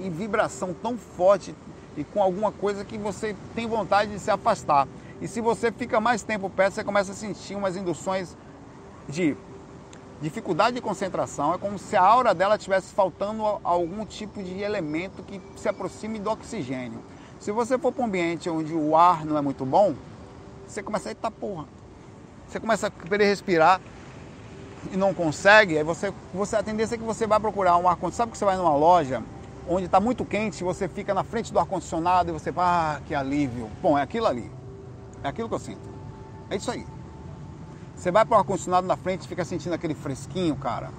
em vibração tão forte, e com alguma coisa que você tem vontade de se afastar. E se você fica mais tempo perto, você começa a sentir umas induções de dificuldade de concentração. É como se a aura dela estivesse faltando algum tipo de elemento que se aproxime do oxigênio. Se você for para um ambiente onde o ar não é muito bom, você começa a eita porra. Você começa a querer respirar e não consegue, aí você, você a tendência é que você vai procurar um ar condicionado. Sabe que você vai numa loja onde está muito quente, você fica na frente do ar-condicionado e você fala, ah, que alívio. Bom, é aquilo ali. É aquilo que eu sinto. É isso aí. Você vai para o ar-condicionado na frente e fica sentindo aquele fresquinho, cara.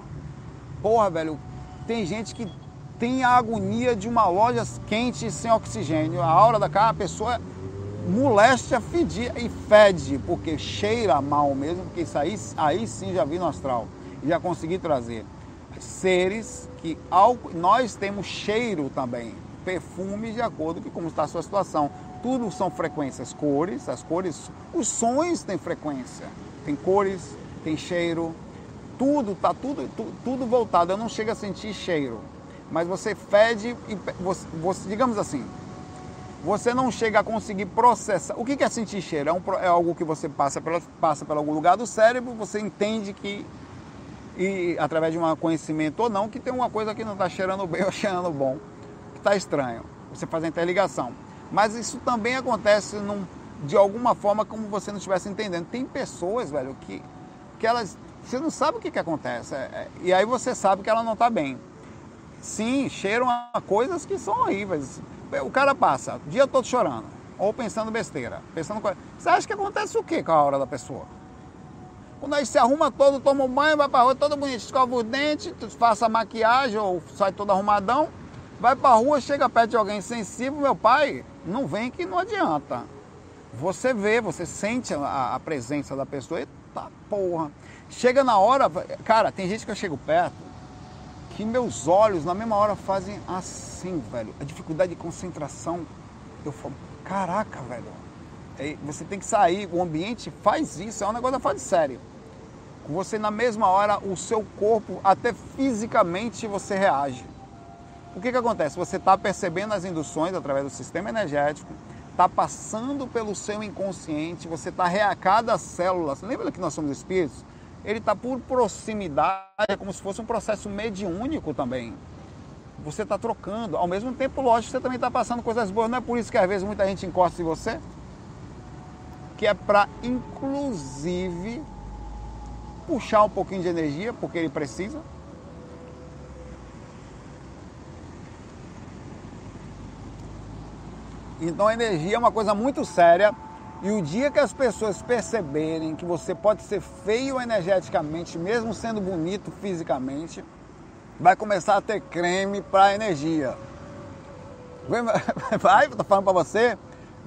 Porra, velho, tem gente que tem a agonia de uma loja quente sem oxigênio. A hora da cara, a pessoa molesta, fedir e fede, porque cheira mal mesmo, porque isso aí, aí sim já vi no astral. Já consegui trazer seres que ao, nós temos cheiro também, perfume de acordo com como está a sua situação. Tudo são frequências, cores, as cores, os sons têm frequência, tem cores, tem cheiro, tudo tá tudo, tudo, tudo voltado. Eu não chego a sentir cheiro, mas você fede e você, você, digamos assim, você não chega a conseguir processar. O que é sentir cheiro? É, um, é algo que você passa, pela, passa por algum lugar do cérebro, você entende que e através de um conhecimento ou não, que tem uma coisa que não está cheirando bem ou cheirando bom, que está estranho. Você faz a interligação. Mas isso também acontece num, de alguma forma como você não estivesse entendendo. Tem pessoas, velho, que, que elas. Você não sabe o que, que acontece. É, é, e aí você sabe que ela não está bem. Sim, cheiram a coisas que são horríveis. O cara passa o dia todo chorando, ou pensando besteira, pensando Você acha que acontece o que com a hora da pessoa? Quando aí se arruma todo, toma um banho, vai pra rua todo bonito, escova os dentes, faça maquiagem ou sai todo arrumadão, vai pra rua, chega perto de alguém sensível, meu pai, não vem que não adianta. Você vê, você sente a, a presença da pessoa, eita porra. Chega na hora, cara, tem gente que eu chego perto, que meus olhos na mesma hora fazem assim, velho. A dificuldade de concentração, eu falo, caraca, velho você tem que sair, o ambiente faz isso, é um negócio fora de sério. Você na mesma hora, o seu corpo, até fisicamente você reage. O que, que acontece? Você está percebendo as induções através do sistema energético, está passando pelo seu inconsciente, você está a cada célula. Lembra que nós somos espíritos? Ele está por proximidade, é como se fosse um processo mediúnico também. Você está trocando. Ao mesmo tempo, lógico, você também está passando coisas boas. Não é por isso que às vezes muita gente encosta em você? Que é para inclusive puxar um pouquinho de energia, porque ele precisa. Então a energia é uma coisa muito séria e o dia que as pessoas perceberem que você pode ser feio energeticamente, mesmo sendo bonito fisicamente, vai começar a ter creme para energia. Vai, tô falando para você.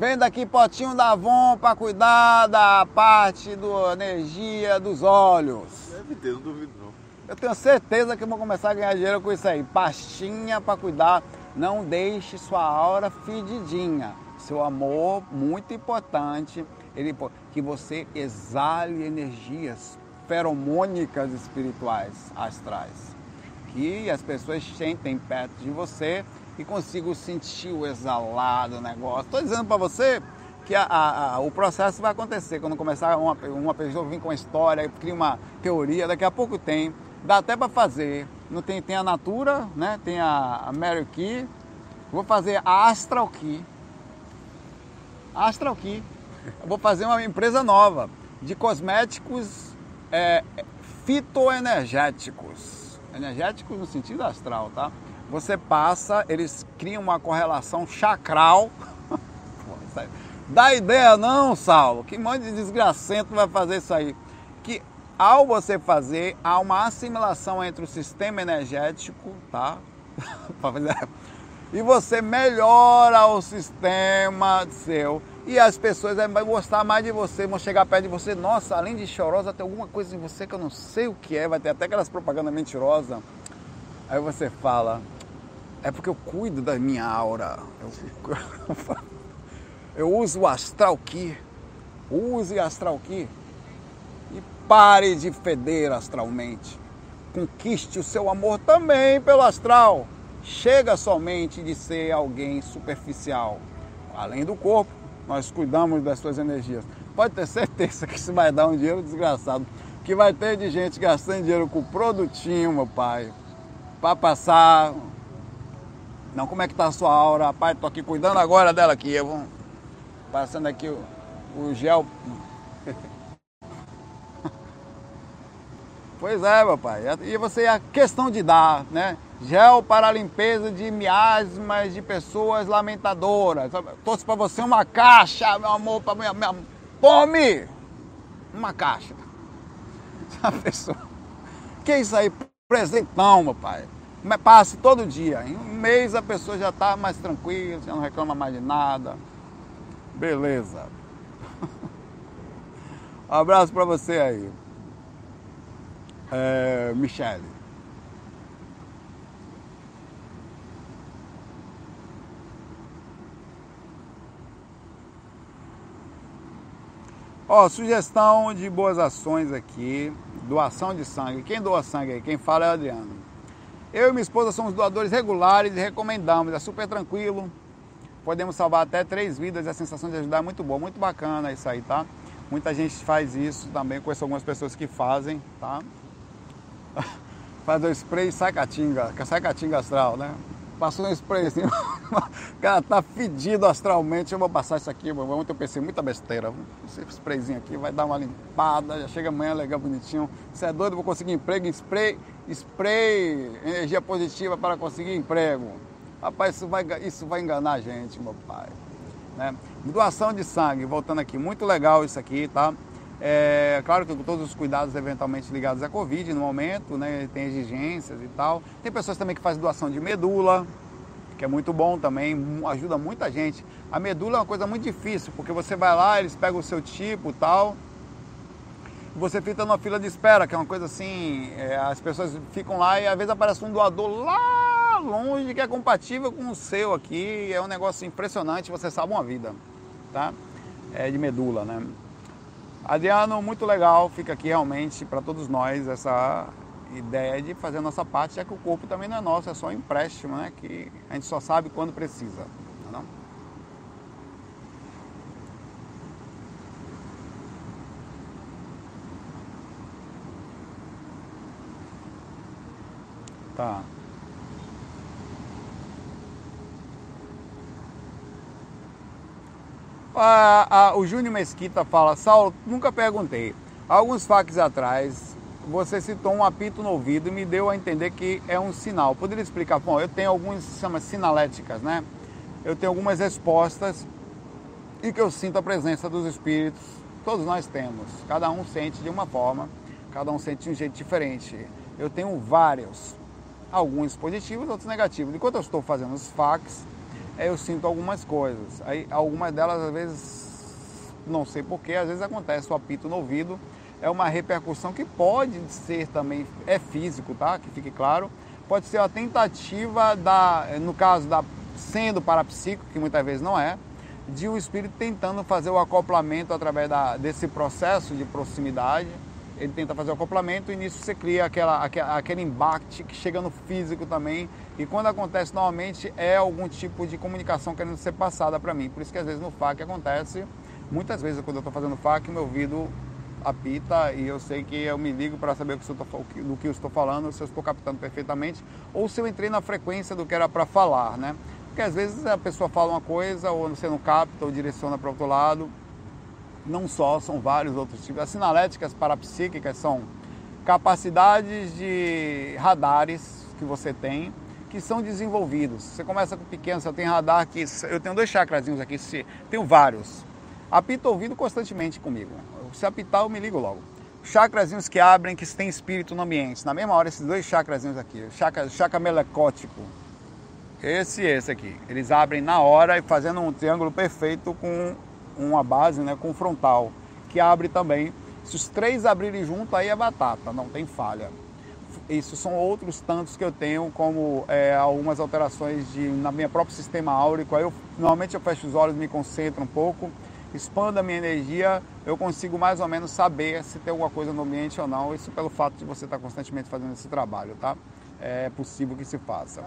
Vem daqui potinho da Avon para cuidar da parte da energia dos olhos. Deve ter, não duvido não. Eu tenho certeza que vou começar a ganhar dinheiro com isso aí. Pastinha para cuidar. Não deixe sua aura fedidinha. Seu amor, muito importante, ele, que você exale energias feromônicas espirituais, astrais. Que as pessoas sentem perto de você e consigam sentir o exalado do negócio. Estou dizendo para você que a, a, a, o processo vai acontecer quando começar uma, uma pessoa vir com uma história, cria uma teoria, daqui a pouco tem, dá até para fazer. Não tem, tem a Natura, né? tem a, a Mary Key, vou fazer a Astral Key. Astral Key. Eu vou fazer uma empresa nova de cosméticos é, fitoenergéticos. Energéticos no sentido astral, tá? Você passa, eles criam uma correlação chacral. Dá ideia não, Saulo? Que monte de desgracento vai fazer isso aí? Que ao você fazer, há uma assimilação entre o sistema energético, tá? e você melhora o sistema seu e as pessoas vão gostar mais de você, vão chegar perto de você. Nossa, além de chorosa, tem alguma coisa em você que eu não sei o que é. Vai ter até aquelas propagandas mentirosas. Aí você fala, é porque eu cuido da minha aura. Eu, eu uso o Astral Key. Use Astral Key. E pare de feder astralmente. Conquiste o seu amor também pelo astral. Chega somente de ser alguém superficial. Além do corpo, nós cuidamos das suas energias. Pode ter certeza que isso vai dar um dinheiro desgraçado. Que vai ter de gente gastando dinheiro com produtinho, meu pai. Para passar. Não, como é que tá a sua aura? Rapaz, tô aqui cuidando agora dela aqui. Eu vou passando aqui o, o gel. pois é, meu pai. E você, a questão de dar, né? Gel para a limpeza de miasmas de pessoas lamentadoras. Trouxe para você uma caixa, meu amor, para minha, minha. Pome! Uma caixa. A pessoa. Que isso aí? Presentão, meu pai. Passe todo dia. Em um mês a pessoa já está mais tranquila, já não reclama mais de nada. Beleza. Um abraço para você aí. É, Michele. Ó, sugestão de boas ações aqui, doação de sangue. Quem doa sangue aí? Quem fala é o Adriano. Eu e minha esposa somos doadores regulares e recomendamos, é super tranquilo. Podemos salvar até três vidas e a sensação de ajudar é muito boa, muito bacana isso aí, tá? Muita gente faz isso também, conheço algumas pessoas que fazem, tá? Faz o spray e sai catinga, sai catinga astral, né? Passou um spray assim, o cara tá fedido astralmente, eu vou passar isso aqui, ontem eu pensei muita besteira, esse sprayzinho aqui vai dar uma limpada, já chega amanhã legal, bonitinho, você é doido, vou conseguir emprego, spray, spray, energia positiva para conseguir emprego. Rapaz, isso vai, isso vai enganar a gente, meu pai. Né? Doação de sangue, voltando aqui, muito legal isso aqui, tá? É, claro que com todos os cuidados eventualmente ligados à Covid no momento, né? Tem exigências e tal. Tem pessoas também que fazem doação de medula, que é muito bom também, ajuda muita gente. A medula é uma coisa muito difícil, porque você vai lá, eles pegam o seu tipo tal, você fica numa fila de espera, que é uma coisa assim, é, as pessoas ficam lá e às vezes aparece um doador lá longe que é compatível com o seu aqui, é um negócio impressionante, você salva uma vida, tá? É de medula, né? Adriano, muito legal, fica aqui realmente para todos nós essa ideia de fazer a nossa parte, já que o corpo também não é nosso, é só um empréstimo, né? Que a gente só sabe quando precisa. Não? É tá. o Júnior Mesquita fala, Saulo, nunca perguntei. Alguns fax atrás, você citou um apito no ouvido e me deu a entender que é um sinal. Poderia explicar? Bom, eu tenho alguns chama sinaléticas, né? eu tenho algumas respostas e que eu sinto a presença dos espíritos. Todos nós temos, cada um sente de uma forma, cada um sente de um jeito diferente. Eu tenho vários, alguns positivos, outros negativos. Enquanto eu estou fazendo os fax, eu sinto algumas coisas. Aí, algumas delas, às vezes, não sei porquê, às vezes acontece o apito no ouvido. É uma repercussão que pode ser também, é físico, tá? Que fique claro. Pode ser a tentativa da, no caso da sendo parapsíquico, que muitas vezes não é, de o um espírito tentando fazer o acoplamento através da, desse processo de proximidade. Ele tenta fazer o acoplamento e nisso você cria aquela, aquele embate que chega no físico também. E quando acontece normalmente é algum tipo de comunicação querendo ser passada para mim. Por isso que às vezes no FAC acontece, muitas vezes quando eu estou fazendo FAC, meu ouvido apita e eu sei que eu me ligo para saber do que eu estou falando, se eu estou captando perfeitamente ou se eu entrei na frequência do que era para falar, né? Porque às vezes a pessoa fala uma coisa, ou você não capta, ou direciona para outro lado. Não só, são vários outros tipos. As sinaléticas parapsíquicas são capacidades de radares que você tem, que são desenvolvidos. Você começa com pequeno, você tem radar aqui, eu tenho dois chakrazinhos aqui, tenho vários. Apita ouvido constantemente comigo. Se apitar, eu me ligo logo. Chakrazinhos que abrem, que tem espírito no ambiente. Na mesma hora, esses dois chakrazinhos aqui. Chakra, chakra melecótico esse e esse aqui. Eles abrem na hora e fazendo um triângulo perfeito com uma base, né, com frontal, que abre também. Se os três abrirem junto, aí é batata, não tem falha. Isso são outros tantos que eu tenho, como é, algumas alterações de, na minha próprio sistema áurico. Aí eu, normalmente eu fecho os olhos, me concentro um pouco, expando a minha energia, eu consigo mais ou menos saber se tem alguma coisa no ambiente ou não. Isso pelo fato de você estar constantemente fazendo esse trabalho, tá? é possível que se faça.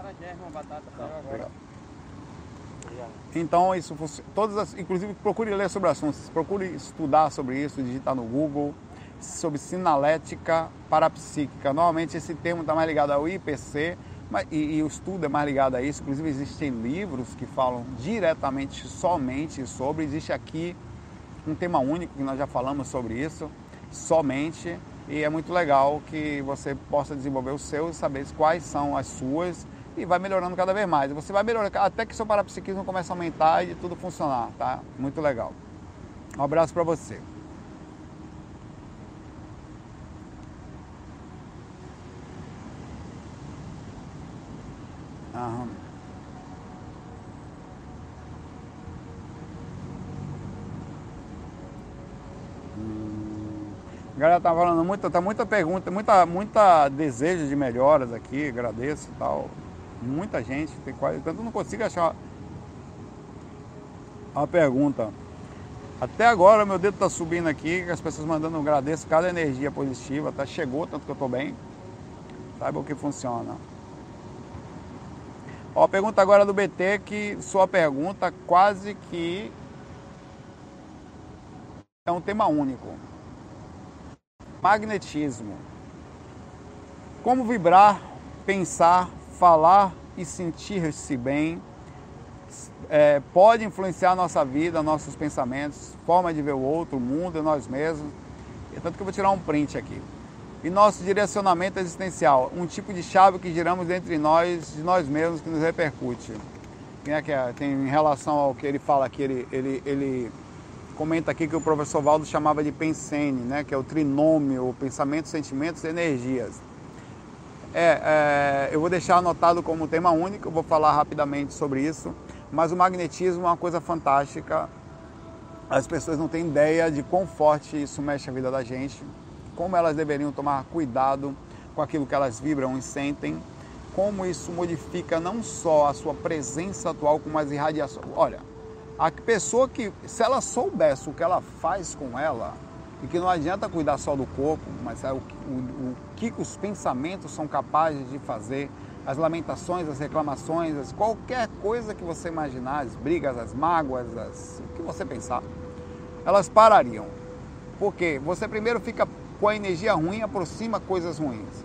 Então, isso, todas as, inclusive procure ler sobre assuntos, procure estudar sobre isso, digitar no Google, sobre sinalética parapsíquica. Normalmente esse termo está mais ligado ao IPC, mas, e, e, o estudo é mais ligado a isso. Inclusive existem livros que falam diretamente somente sobre. Existe aqui um tema único que nós já falamos sobre isso, somente e é muito legal que você possa desenvolver os seus, saber quais são as suas e vai melhorando cada vez mais. Você vai melhorando até que seu parapsiquismo comece a aumentar e tudo funcionar, tá? Muito legal. Um abraço para você. Aham. A galera tá falando muita, tá muita pergunta, muita, muita desejo de melhoras aqui, agradeço e tal. Muita gente, tem quase, tanto não consigo achar uma pergunta. Até agora meu dedo tá subindo aqui, as pessoas mandando agradeço cada energia positiva, tá? Chegou, tanto que eu tô bem. Saiba o que funciona. Ó, pergunta agora do BT que sua pergunta quase que é um tema único magnetismo. Como vibrar, pensar, falar e sentir-se bem é, pode influenciar nossa vida, nossos pensamentos, forma de ver o outro, o mundo e nós mesmos. Tanto que eu vou tirar um print aqui. E nosso direcionamento existencial, um tipo de chave que giramos entre nós, de nós mesmos, que nos repercute. Quem é que é? Tem em relação ao que ele fala aqui, ele, ele, ele comenta aqui que o professor Valdo chamava de pensene, né, que é o trinômio, pensamento, sentimentos e energias. É, é, eu vou deixar anotado como tema único, vou falar rapidamente sobre isso, mas o magnetismo é uma coisa fantástica. As pessoas não têm ideia de quão forte isso mexe a vida da gente, como elas deveriam tomar cuidado com aquilo que elas vibram e sentem, como isso modifica não só a sua presença atual, como as irradiações. Olha, a pessoa que, se ela soubesse o que ela faz com ela, e que não adianta cuidar só do corpo, mas é o, o, o que os pensamentos são capazes de fazer, as lamentações, as reclamações, as, qualquer coisa que você imaginar, as brigas, as mágoas, as, o que você pensar, elas parariam. Porque você primeiro fica com a energia ruim, aproxima coisas ruins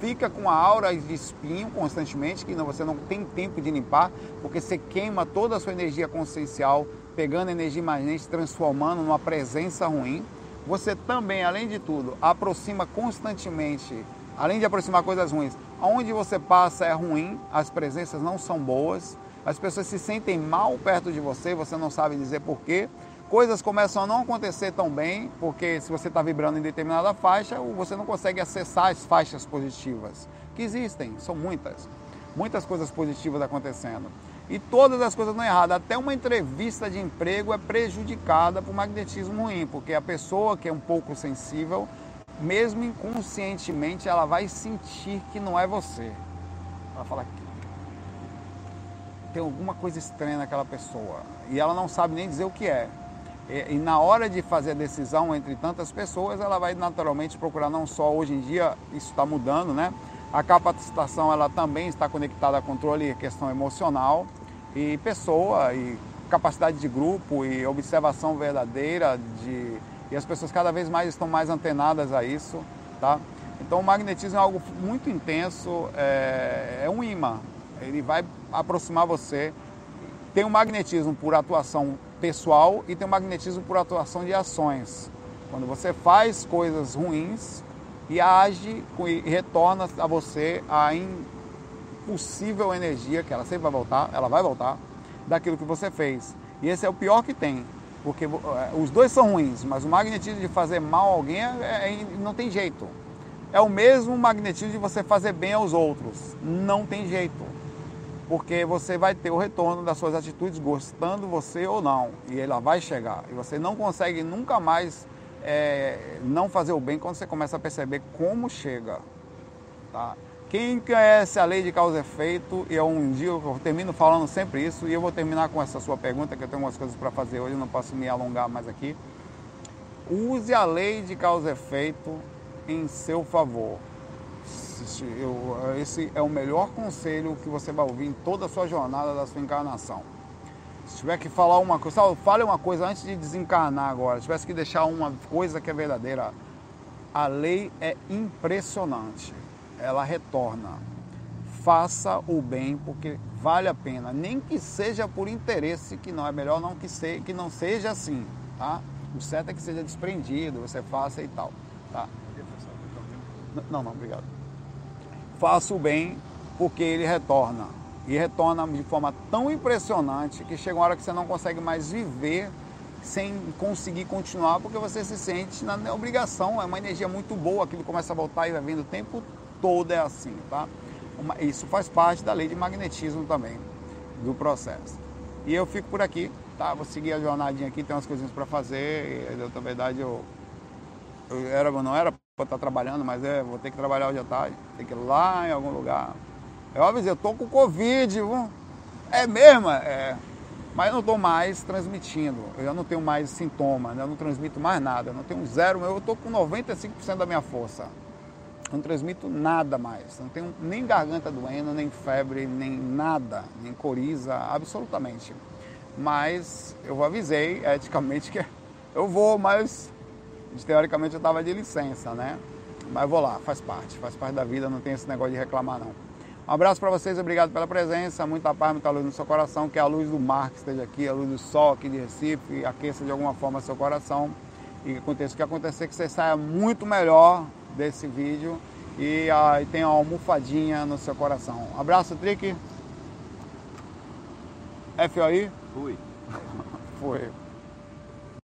fica com a aura de espinho constantemente, que você não tem tempo de limpar, porque você queima toda a sua energia consciencial, pegando energia imanente, transformando numa presença ruim. Você também, além de tudo, aproxima constantemente, além de aproximar coisas ruins, Aonde você passa é ruim, as presenças não são boas, as pessoas se sentem mal perto de você, você não sabe dizer porquê. Coisas começam a não acontecer tão bem, porque se você está vibrando em determinada faixa, você não consegue acessar as faixas positivas, que existem, são muitas. Muitas coisas positivas acontecendo. E todas as coisas não erradas. Até uma entrevista de emprego é prejudicada por magnetismo ruim, porque a pessoa que é um pouco sensível mesmo inconscientemente, ela vai sentir que não é você. Ela fala tem alguma coisa estranha naquela pessoa e ela não sabe nem dizer o que é. E, e, na hora de fazer a decisão entre tantas pessoas, ela vai naturalmente procurar não só hoje em dia isso está mudando, né? A capacitação ela também está conectada a controle e questão emocional e pessoa e capacidade de grupo e observação verdadeira de e as pessoas cada vez mais estão mais antenadas a isso, tá? Então o magnetismo é algo muito intenso, é, é um imã, ele vai aproximar você. Tem o magnetismo por atuação pessoal e tem o magnetismo por atuação de ações. Quando você faz coisas ruins e age e retorna a você a impossível energia, que ela sempre vai voltar, ela vai voltar, daquilo que você fez. E esse é o pior que tem. Porque é, os dois são ruins, mas o magnetismo de fazer mal a alguém é, é, não tem jeito. É o mesmo magnetismo de você fazer bem aos outros. Não tem jeito. Porque você vai ter o retorno das suas atitudes, gostando você ou não. E ela vai chegar. E você não consegue nunca mais é, não fazer o bem quando você começa a perceber como chega. Tá? Quem conhece a lei de causa e efeito, e é um dia eu termino falando sempre isso, e eu vou terminar com essa sua pergunta, que eu tenho umas coisas para fazer hoje, não posso me alongar mais aqui. Use a lei de causa e efeito em seu favor. Esse é o melhor conselho que você vai ouvir em toda a sua jornada da sua encarnação. Se tiver que falar uma coisa, fale uma coisa antes de desencarnar agora. Se tivesse que deixar uma coisa que é verdadeira, a lei é impressionante ela retorna. Faça o bem porque vale a pena, nem que seja por interesse, que não é melhor não que, se, que não seja assim, tá? O certo é que seja desprendido, você faça e tal, tá? Não, não, obrigado. Faça o bem porque ele retorna. E retorna de forma tão impressionante que chega uma hora que você não consegue mais viver sem conseguir continuar, porque você se sente na obrigação, é uma energia muito boa, aquilo começa a voltar e vai vindo o tempo toda é assim, tá? Isso faz parte da lei de magnetismo também, do processo. E eu fico por aqui, tá? Vou seguir a jornadinha aqui, tem umas coisinhas para fazer. E, na verdade, eu, eu era, não era para estar trabalhando, mas é, vou ter que trabalhar hoje à tarde. Tem que ir lá em algum lugar. Eu avisei, eu tô com Covid? É mesmo? É. Mas eu não estou mais transmitindo, eu não tenho mais sintoma, eu não transmito mais nada, eu não tenho zero, eu estou com 95% da minha força não transmito nada mais. Não tenho nem garganta doendo, nem febre, nem nada, nem coriza, absolutamente. Mas eu avisei eticamente que eu vou, mas teoricamente eu estava de licença, né? Mas vou lá, faz parte, faz parte da vida, não tem esse negócio de reclamar não. Um abraço para vocês, obrigado pela presença, muita paz, muita luz no seu coração, que a luz do mar que esteja aqui, a luz do sol aqui de Recife, aqueça de alguma forma seu coração e que aconteça o que acontecer, que você saia muito melhor desse vídeo e aí tem uma almofadinha no seu coração. Abraço, Trick. FOI? Fui. Foi.